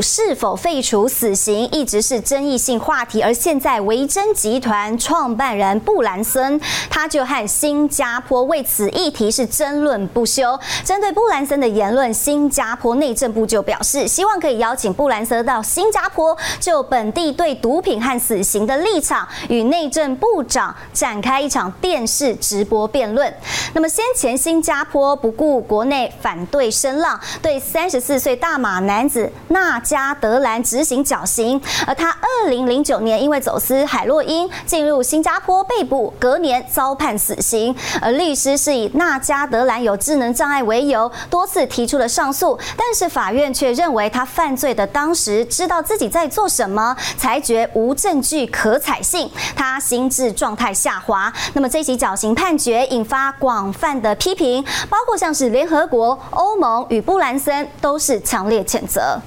是否废除死刑一直是争议性话题，而现在维珍集团创办人布兰森，他就和新加坡为此议题是争论不休。针对布兰森的言论，新加坡内政部就表示，希望可以邀请布兰森到新加坡，就本地对毒品和死刑的立场，与内政部长展开一场电视直播辩论。那么先前新加坡不顾国内反对声浪，对三十四岁大马男子纳加德兰执行绞刑，而他二零零九年因为走私海洛因进入新加坡被捕，隔年遭判死刑。而律师是以纳加德兰有智能障碍为由，多次提出了上诉，但是法院却认为他犯罪的当时知道自己在做什么，裁决无证据可采信，他心智状态下滑。那么这起绞刑判决引发广泛的批评，包括像是联合国、欧盟与布兰森都是强烈谴责。